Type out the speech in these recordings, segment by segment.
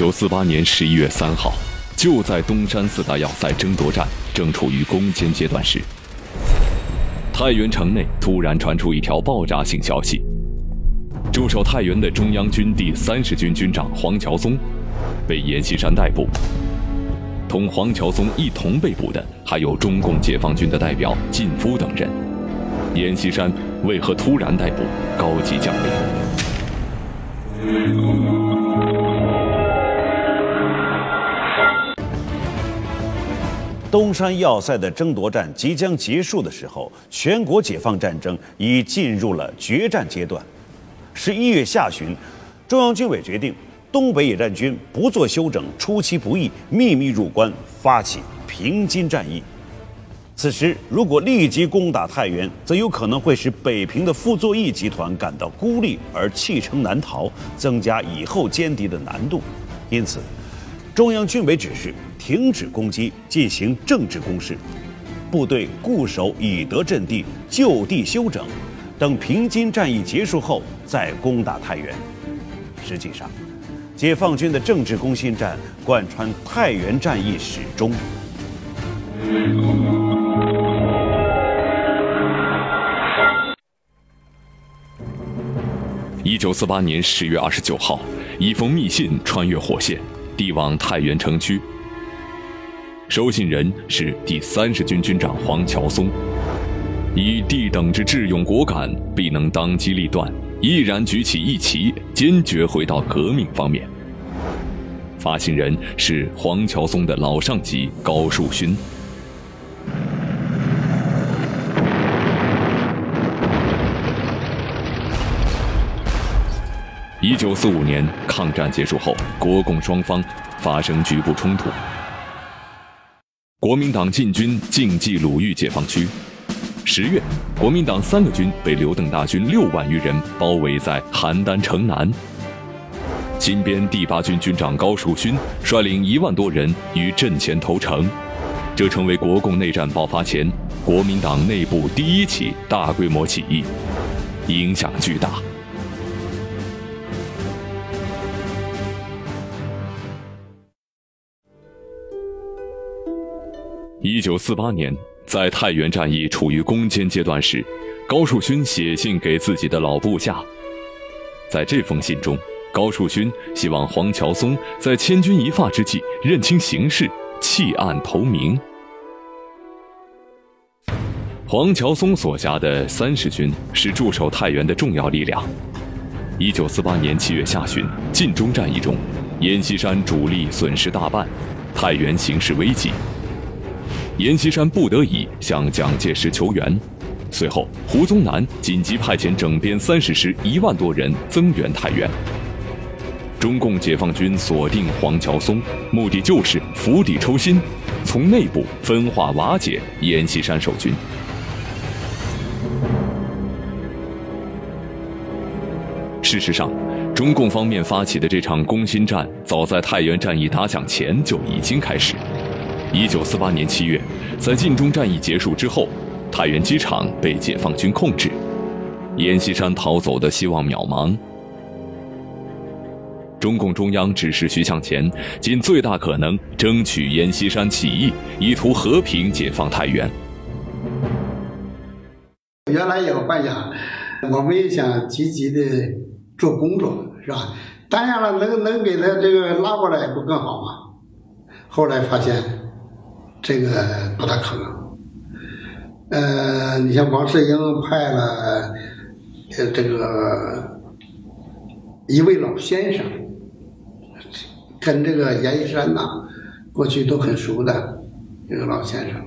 一九四八年十一月三号，就在东山四大要塞争夺战正处于攻坚阶段时，太原城内突然传出一条爆炸性消息：驻守太原的中央军第三十军军长黄桥松被阎锡山逮捕。同黄桥松一同被捕的还有中共解放军的代表靳夫等人。阎锡山为何突然逮捕高级将领？东山要塞的争夺战即将结束的时候，全国解放战争已进入了决战阶段。十一月下旬，中央军委决定，东北野战军不做休整，出其不意，秘密入关，发起平津战役。此时，如果立即攻打太原，则有可能会使北平的傅作义集团感到孤立而弃城难逃，增加以后歼敌的难度。因此，中央军委指示停止攻击，进行政治攻势，部队固守以德阵地，就地休整，等平津战役结束后再攻打太原。实际上，解放军的政治攻心战贯穿太原战役始终。一九四八年十月二十九号，一封密信穿越火线。递往太原城区，收信人是第三十军军长黄桥松。以地等之智勇果敢，必能当机立断，毅然举起义旗，坚决回到革命方面。发信人是黄桥松的老上级高树勋。一九四五年抗战结束后，国共双方发生局部冲突。国民党进军晋冀鲁豫解放区。十月，国民党三个军被刘邓大军六万余人包围在邯郸城南。新编第八军军长高树勋率领一万多人于阵前投诚，这成为国共内战爆发前国民党内部第一起大规模起义，影响巨大。一九四八年，在太原战役处于攻坚阶段时，高树勋写信给自己的老部下。在这封信中，高树勋希望黄桥松在千钧一发之际认清形势，弃暗投明。黄桥松所辖的三十军是驻守太原的重要力量。一九四八年七月下旬，晋中战役中，阎锡山主力损失大半，太原形势危急。阎锡山不得已向蒋介石求援，随后胡宗南紧急派遣整编三十师一万多人增援太原。中共解放军锁定黄桥松，目的就是釜底抽薪，从内部分化瓦解阎锡山守军。事实上，中共方面发起的这场攻心战，早在太原战役打响前就已经开始。一九四八年七月，在晋中战役结束之后，太原机场被解放军控制，阎锡山逃走的希望渺茫。中共中央指示徐向前尽最大可能争取阎锡山起义，以图和平解放太原。原来有幻想，我们也想积极的做工作，是吧？当然了，能能给他这个拉过来不更好吗？后来发现。这个不大可能。呃，你像王世英派了呃这个一位老先生，跟这个阎锡山呐过去都很熟的这个老先生，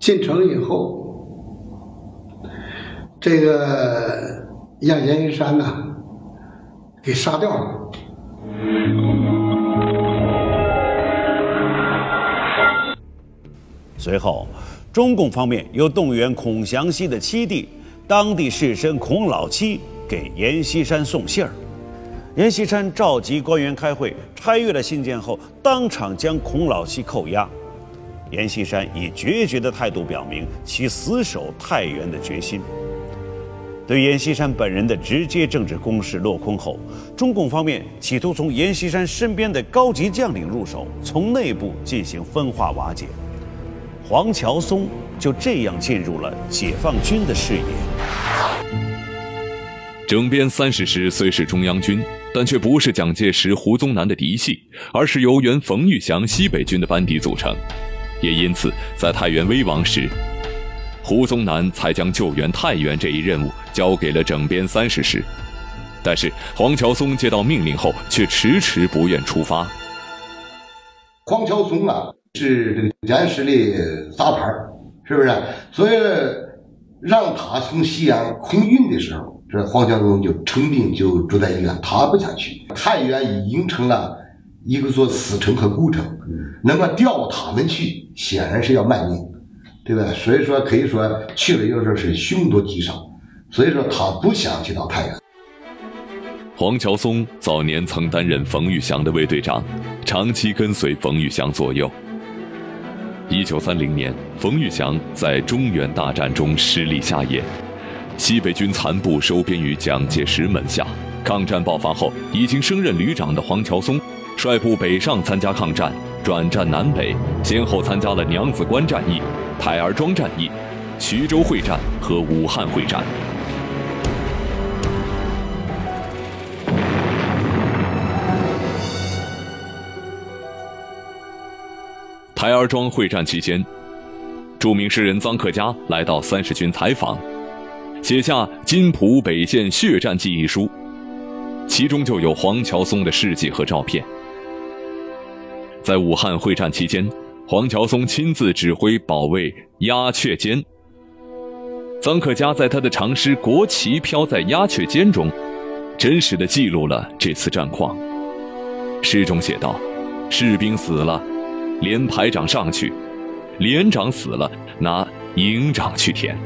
进城以后，这个让阎锡山呐给杀掉了。随后，中共方面又动员孔祥熙的七弟、当地士绅孔老七给阎锡山送信儿。阎锡山召集官员开会，拆阅了信件后，当场将孔老七扣押。阎锡山以决绝的态度表明其死守太原的决心。对阎锡山本人的直接政治攻势落空后，中共方面企图从阎锡山身边的高级将领入手，从内部进行分化瓦解。黄桥松就这样进入了解放军的视野。整编三十师虽是中央军，但却不是蒋介石、胡宗南的嫡系，而是由原冯玉祥西北军的班底组成。也因此，在太原危亡时，胡宗南才将救援太原这一任务交给了整编三十师。但是黄桥松接到命令后，却迟迟不愿出发。黄桥松啊，是这个蒋介石的杂牌是不是？所以让他从西安空运的时候。这黄桥松就成病，就住在医院，他不想去。太原已经成了一个座死城和孤城，那么调他们去，显然是要卖命，对吧？所以说，可以说去了有时候是凶多吉少。所以说，他不想去到太原。黄桥松早年曾担任冯玉祥的卫队长，长期跟随冯玉祥左右。一九三零年，冯玉祥在中原大战中失利下野。西北军残部收编于蒋介石门下。抗战爆发后，已经升任旅长的黄桥松，率部北上参加抗战，转战南北，先后参加了娘子关战役、台儿庄战役、徐州会战和武汉会战。台儿庄会战期间，著名诗人臧克家来到三十军采访。写下《金浦北线血战记》一书，其中就有黄桥松的事迹和照片。在武汉会战期间，黄桥松亲自指挥保卫鸦雀尖。臧克家在他的长诗《国旗飘在鸦雀尖》中，真实的记录了这次战况。诗中写道：“士兵死了，连排长上去；连长死了，拿营长去填。”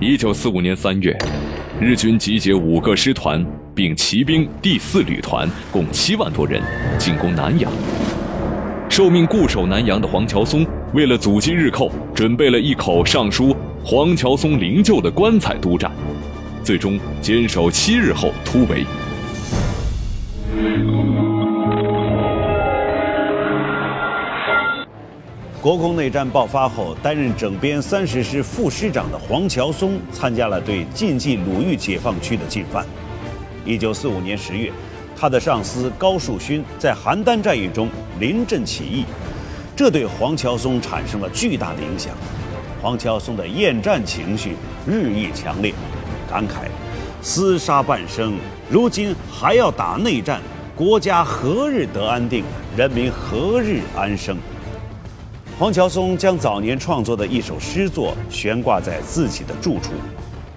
一九四五年三月，日军集结五个师团，并骑兵第四旅团，共七万多人，进攻南阳。受命固守南阳的黄桥松，为了阻击日寇，准备了一口上书“黄桥松灵柩”的棺材督战，最终坚守七日后突围。国共内战爆发后，担任整编三十师副师长的黄桥松参加了对晋冀鲁豫解放区的进犯。一九四五年十月，他的上司高树勋在邯郸战役中临阵起义，这对黄桥松产生了巨大的影响。黄桥松的厌战情绪日益强烈，感慨：“厮杀半生，如今还要打内战，国家何日得安定？人民何日安生？”黄桥松将早年创作的一首诗作悬挂在自己的住处。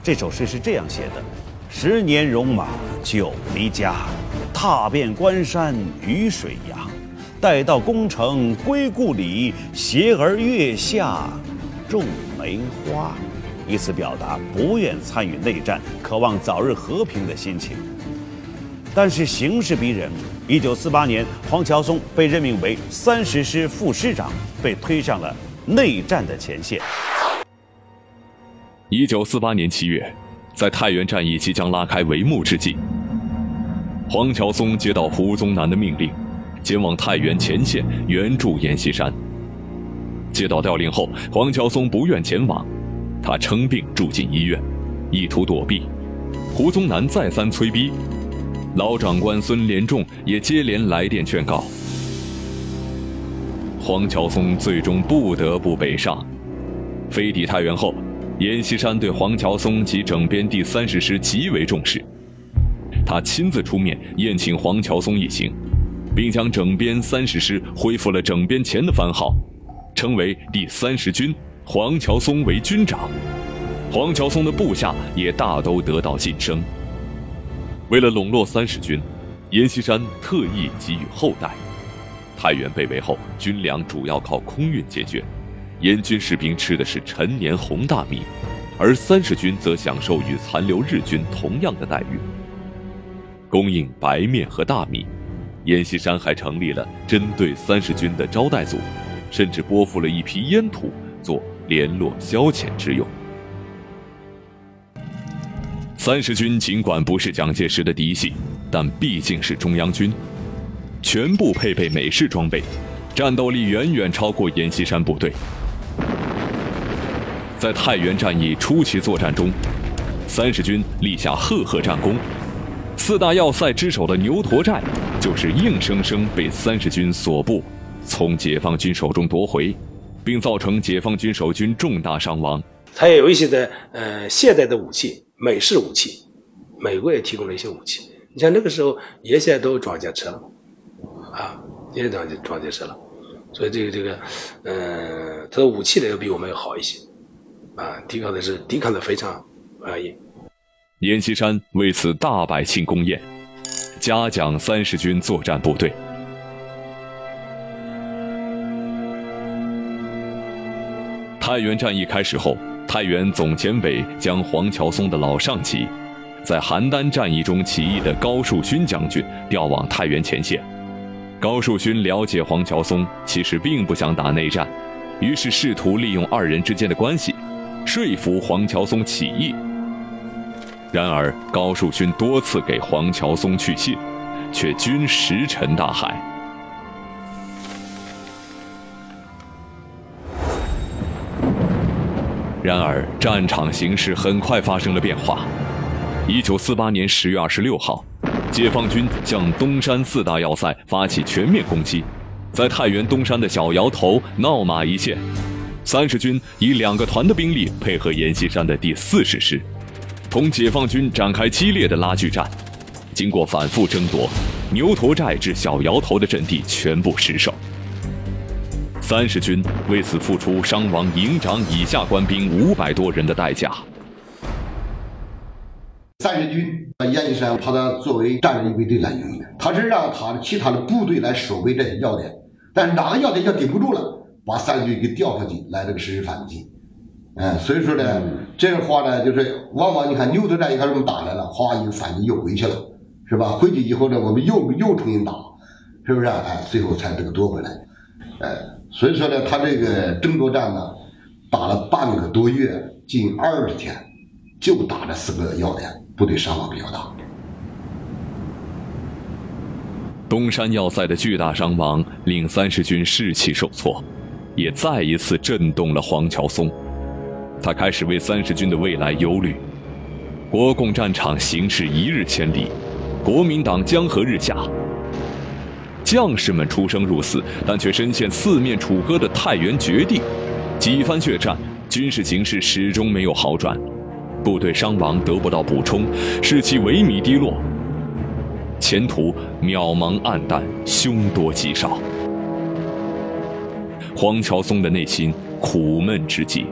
这首诗是这样写的：“十年戎马久离家，踏遍关山与水崖。待到功成归故里，携儿月下种梅花。”以此表达不愿参与内战、渴望早日和平的心情。但是形势逼人。一九四八年，黄桥松被任命为三十师副师长，被推上了内战的前线。一九四八年七月，在太原战役即将拉开帷幕之际，黄桥松接到胡宗南的命令，前往太原前线援助阎锡山。接到调令后，黄桥松不愿前往，他称病住进医院，意图躲避。胡宗南再三催逼。老长官孙连仲也接连来电劝告，黄桥松最终不得不北上。飞抵太原后，阎锡山对黄桥松及整编第三十师极为重视，他亲自出面宴请黄桥松一行，并将整编三十师恢复了整编前的番号，称为第三十军，黄桥松为军长。黄桥松的部下也大都得到晋升。为了笼络三十军，阎锡山特意给予厚待。太原被围后，军粮主要靠空运解决，阎军士兵吃的是陈年红大米，而三十军则享受与残留日军同样的待遇，供应白面和大米。阎锡山还成立了针对三十军的招待组，甚至拨付了一批烟土做联络消遣之用。三十军尽管不是蒋介石的嫡系，但毕竟是中央军，全部配备美式装备，战斗力远远超过阎锡山部队。在太原战役初期作战中，三十军立下赫赫战功，四大要塞之首的牛驼寨，就是硬生生被三十军所部从解放军手中夺回，并造成解放军守军重大伤亡。它也有一些的呃现代的武器，美式武器，美国也提供了一些武器。你像那个时候，也现在都有装甲车了，啊，也装装甲车了，所以这个这个，呃，它的武器呢要比我们要好一些。啊，抵抗的是抵抗的非常安逸。阎锡山为此大摆庆功宴，嘉奖三十军作战部队。太原战役开始后，太原总检委将黄桥松的老上级，在邯郸战役中起义的高树勋将军调往太原前线。高树勋了解黄桥松其实并不想打内战，于是试图利用二人之间的关系。说服黄桥松起义，然而高树勋多次给黄桥松去信，却均石沉大海。然而战场形势很快发生了变化。一九四八年十月二十六号，解放军向东山四大要塞发起全面攻击，在太原东山的小窑头闹马一线。三十军以两个团的兵力配合阎锡山的第四十师，同解放军展开激烈的拉锯战。经过反复争夺，牛驼寨至小窑头的阵地全部失守。三十军为此付出伤亡营长以下官兵五百多人的代价。三十军把阎锡山把他作为战略预备队来用的，他是让他的其他的部队来守卫这些要点，但是哪个要点要顶不住了。把三军给调上去，来了个实施反击，嗯，所以说呢，这个话呢，就是往往你看牛头战一开始我们打来了，哗一个反击又回去了，是吧？回去以后呢，我们又又重新打，是不是？哎，最后才这个夺回来，哎，所以说呢，他这个争夺战呢，打了半个多月，近二十天，就打这四个要点，部队伤亡比较大。东山要塞的巨大伤亡令三十军士气受挫。也再一次震动了黄桥松，他开始为三十军的未来忧虑。国共战场形势一日千里，国民党江河日下。将士们出生入死，但却深陷四面楚歌的太原绝地，几番血战，军事形势始终没有好转，部队伤亡得不到补充，士气萎靡低落，前途渺茫暗淡，凶多吉少。黄桥松的内心苦闷之极。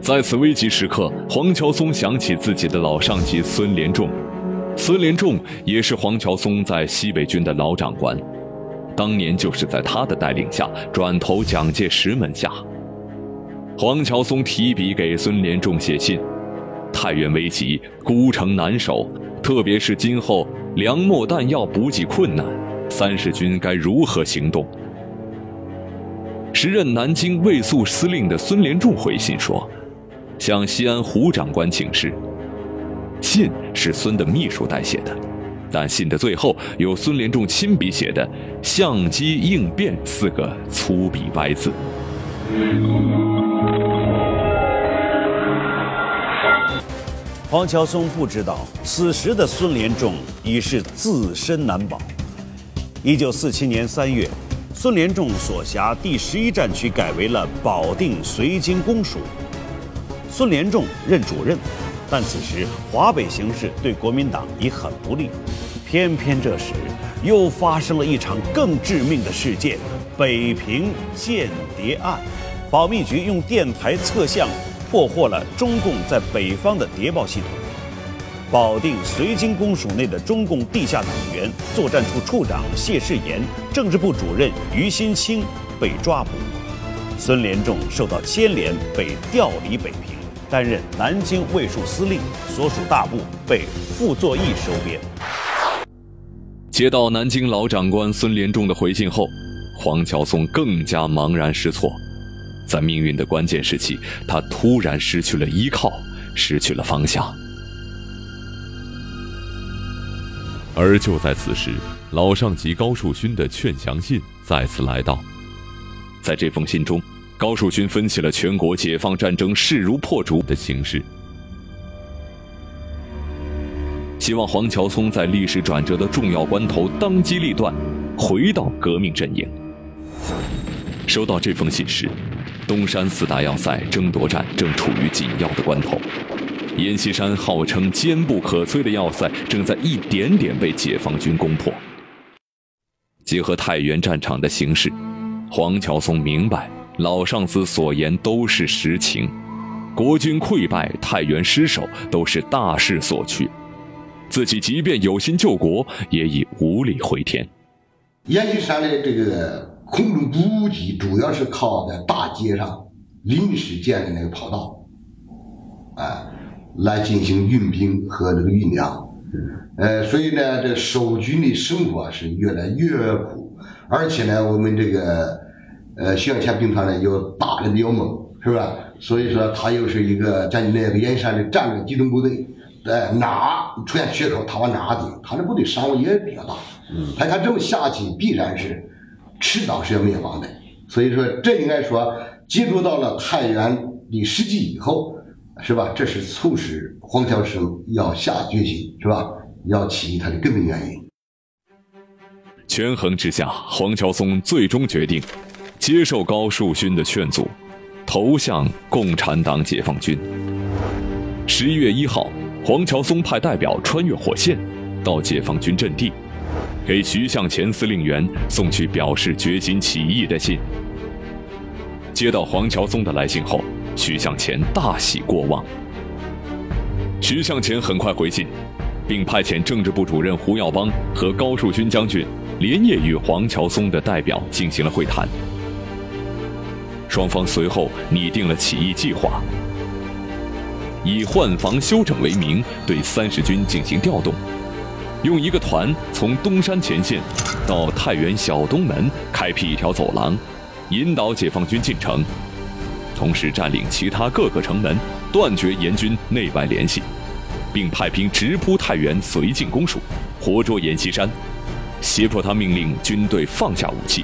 在此危急时刻，黄桥松想起自己的老上级孙连仲。孙连仲也是黄桥松在西北军的老长官，当年就是在他的带领下转投蒋介石门下。黄桥松提笔给孙连仲写信：太原危急，孤城难守，特别是今后粮秣弹药补给困难。三十军该如何行动？时任南京卫戍司令的孙连仲回信说：“向西安胡长官请示。”信是孙的秘书代写的，但信的最后有孙连仲亲笔写的“相机应变”四个粗笔歪字。黄桥松不知道，此时的孙连仲已是自身难保。一九四七年三月，孙连仲所辖第十一战区改为了保定绥靖公署，孙连仲任主任。但此时华北形势对国民党已很不利，偏偏这时又发生了一场更致命的事件——北平间谍案。保密局用电台测向破获了中共在北方的谍报系统。保定绥靖公署内的中共地下党员、作战处处长谢世炎、政治部主任于新清被抓捕，孙连仲受到牵连，被调离北平，担任南京卫戍司令，所属大部被傅作义收编。接到南京老长官孙连仲的回信后，黄桥松更加茫然失措。在命运的关键时期，他突然失去了依靠，失去了方向。而就在此时，老上级高树勋的劝降信再次来到。在这封信中，高树勋分析了全国解放战争势如破竹的形势，希望黄桥松在历史转折的重要关头当机立断，回到革命阵营。收到这封信时，东山四大要塞争夺战正处于紧要的关头。阎锡山号称坚不可摧的要塞，正在一点点被解放军攻破。结合太原战场的形势，黄桥松明白老上司所言都是实情，国军溃败、太原失守都是大势所趋，自己即便有心救国，也已无力回天。阎锡山的这个空中补给主要是靠在大街上临时建的那个跑道，啊。来进行运兵和这个运粮，呃，所以呢，这守军的生活是越来越苦，而且呢，我们这个呃徐向前兵团呢又打的比较猛，是吧？所以说他又是一个在那个燕山的战略机动部队，在哪出现缺口，他往哪顶，他的部队伤亡也比较大。嗯，他看这么下去，必然是迟早是要灭亡的。所以说，这应该说接触到了太原的时机以后。是吧？这是促使黄桥生要下决心，是吧？要起义他的根本原因。权衡之下，黄桥松最终决定接受高树勋的劝阻，投向共产党解放军。十一月一号，黄桥松派代表穿越火线，到解放军阵地，给徐向前司令员送去表示决心起义的信。接到黄桥松的来信后。徐向前大喜过望。徐向前很快回信，并派遣政治部主任胡耀邦和高树勋将军连夜与黄桥松的代表进行了会谈。双方随后拟定了起义计划，以换防休整为名，对三十军进行调动，用一个团从东山前线到太原小东门开辟一条走廊，引导解放军进城。同时占领其他各个城门，断绝严军内外联系，并派兵直扑太原绥靖公署，活捉阎锡山，胁迫他命令军队放下武器。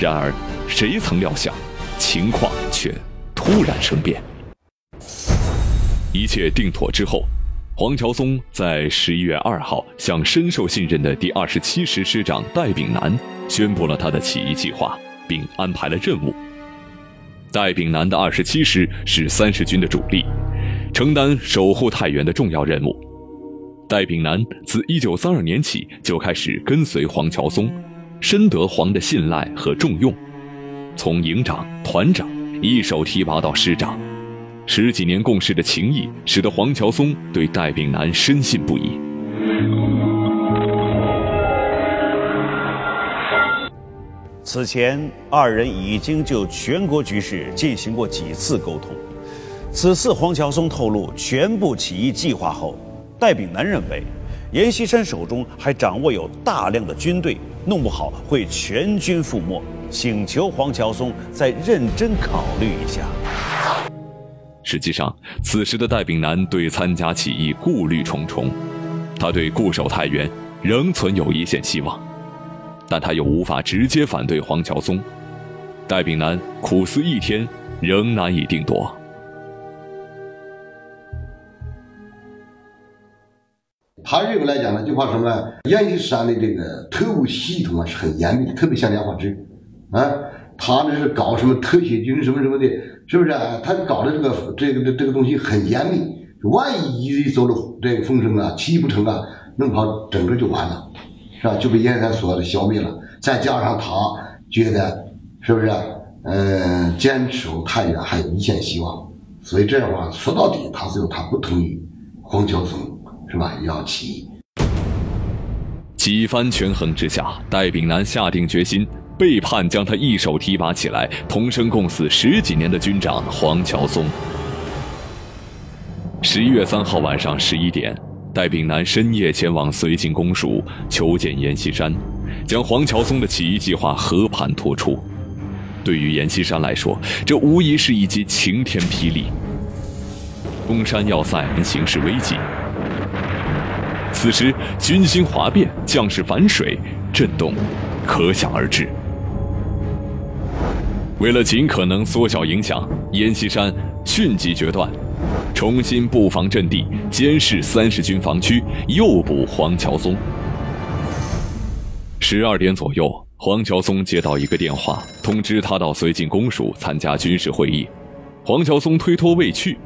然而，谁曾料想，情况却突然生变。一切定妥之后，黄桥松在十一月二号向深受信任的第二十七师师长戴炳南宣布了他的起义计划，并安排了任务。戴炳南的二十七师是三十军的主力，承担守护太原的重要任务。戴炳南自一九三二年起就开始跟随黄桥松，深得黄的信赖和重用，从营长、团长一手提拔到师长，十几年共事的情谊使得黄桥松对戴炳南深信不疑。此前，二人已经就全国局势进行过几次沟通。此次黄桥松透露全部起义计划后，戴炳南认为，阎锡山手中还掌握有大量的军队，弄不好会全军覆没，请求黄桥松再认真考虑一下。实际上，此时的戴炳南对参加起义顾虑重重，他对固守太原仍存有一线希望。但他又无法直接反对黄桥松，戴炳南苦思一天，仍难以定夺。他认为来讲呢，就怕什么呢？阎锡山的这个特务系统啊是很严密，特别像梁化之，啊，他那是搞什么特协军什么什么的，是不是？他搞的这个这个这个东西很严密，万一走了这个风声啊，起义不成啊，弄不好整个就完了。是吧？就被阎锡山所消灭了。再加上他觉得，是不是？嗯，坚守太原还有一线希望。所以这样的话，说到底，他最后他不同意黄桥松，是吧？要起义。几番权衡之下，戴炳南下定决心背叛将他一手提拔起来、同生共死十几年的军长黄桥松。十一月三号晚上十一点。戴炳南深夜前往绥靖公署求见阎锡山，将黄桥松的起义计划和盘托出。对于阎锡山来说，这无疑是一记晴天霹雳。中山要塞形势危急，此时军心哗变，将士反水，震动可想而知。为了尽可能缩小影响，阎锡山迅即决断，重新布防阵地，监视三十军防区，诱捕黄桥松。十二点左右，黄桥松接到一个电话，通知他到绥靖公署参加军事会议。黄桥松推脱未去。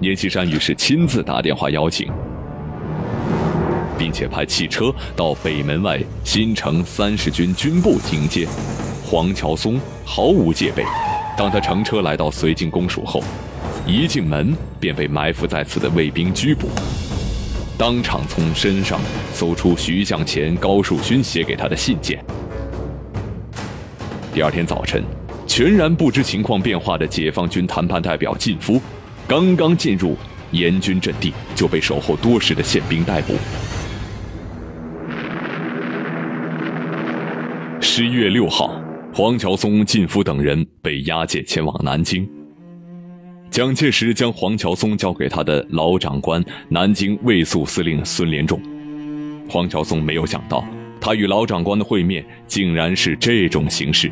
阎锡山于是亲自打电话邀请，并且派汽车到北门外新城三十军军部迎接。黄桥松毫无戒备，当他乘车来到绥靖公署后，一进门便被埋伏在此的卫兵拘捕，当场从身上搜出徐向前、高树勋写给他的信件。第二天早晨，全然不知情况变化的解放军谈判代表靳夫。刚刚进入阎军阵地，就被守候多时的宪兵逮捕。十一月六号，黄桥松、靳夫等人被押解前往南京。蒋介石将黄桥松交给他的老长官南京卫戍司令孙连仲。黄桥松没有想到，他与老长官的会面竟然是这种形式。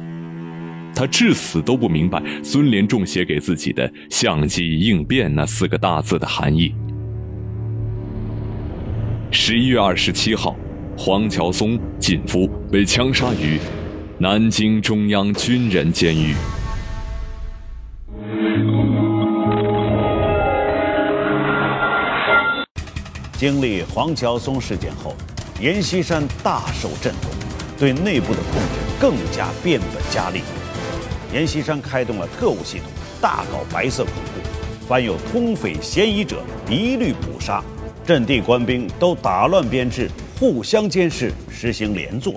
他至死都不明白孙连仲写给自己的“相机应变”那四个大字的含义。十一月二十七号，黄桥松、靳夫被枪杀于南京中央军人监狱。经历黄桥松事件后，阎锡山大受震动，对内部的控制更加变本加厉。阎锡山开动了特务系统，大搞白色恐怖，凡有通匪嫌疑者一律捕杀，阵地官兵都打乱编制，互相监视，实行连坐。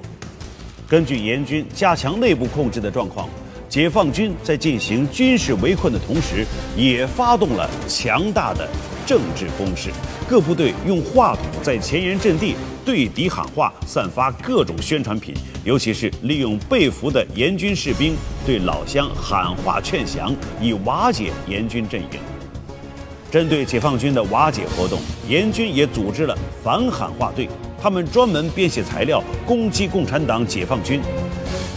根据严军加强内部控制的状况，解放军在进行军事围困的同时，也发动了强大的政治攻势。各部队用话筒在前沿阵地对敌喊话，散发各种宣传品，尤其是利用被俘的严军士兵对老乡喊话劝降，以瓦解严军阵营。针对解放军的瓦解活动，严军也组织了反喊话队，他们专门编写材料攻击共产党、解放军，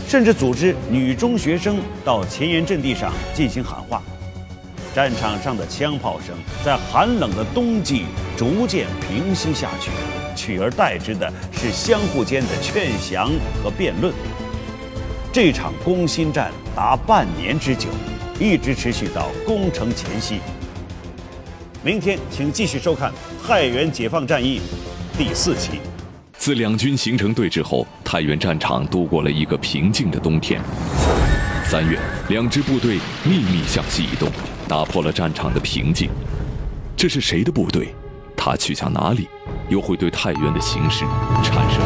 甚至组织女中学生到前沿阵地上进行喊话。战场上的枪炮声在寒冷的冬季逐渐平息下去，取而代之的是相互间的劝降和辩论。这场攻心战达半年之久，一直持续到攻城前夕。明天，请继续收看《太原解放战役》第四期。自两军形成对峙后，太原战场度过了一个平静的冬天。三月，两支部队秘密向西移动。打破了战场的平静，这是谁的部队？他去向哪里？又会对太原的形势产生？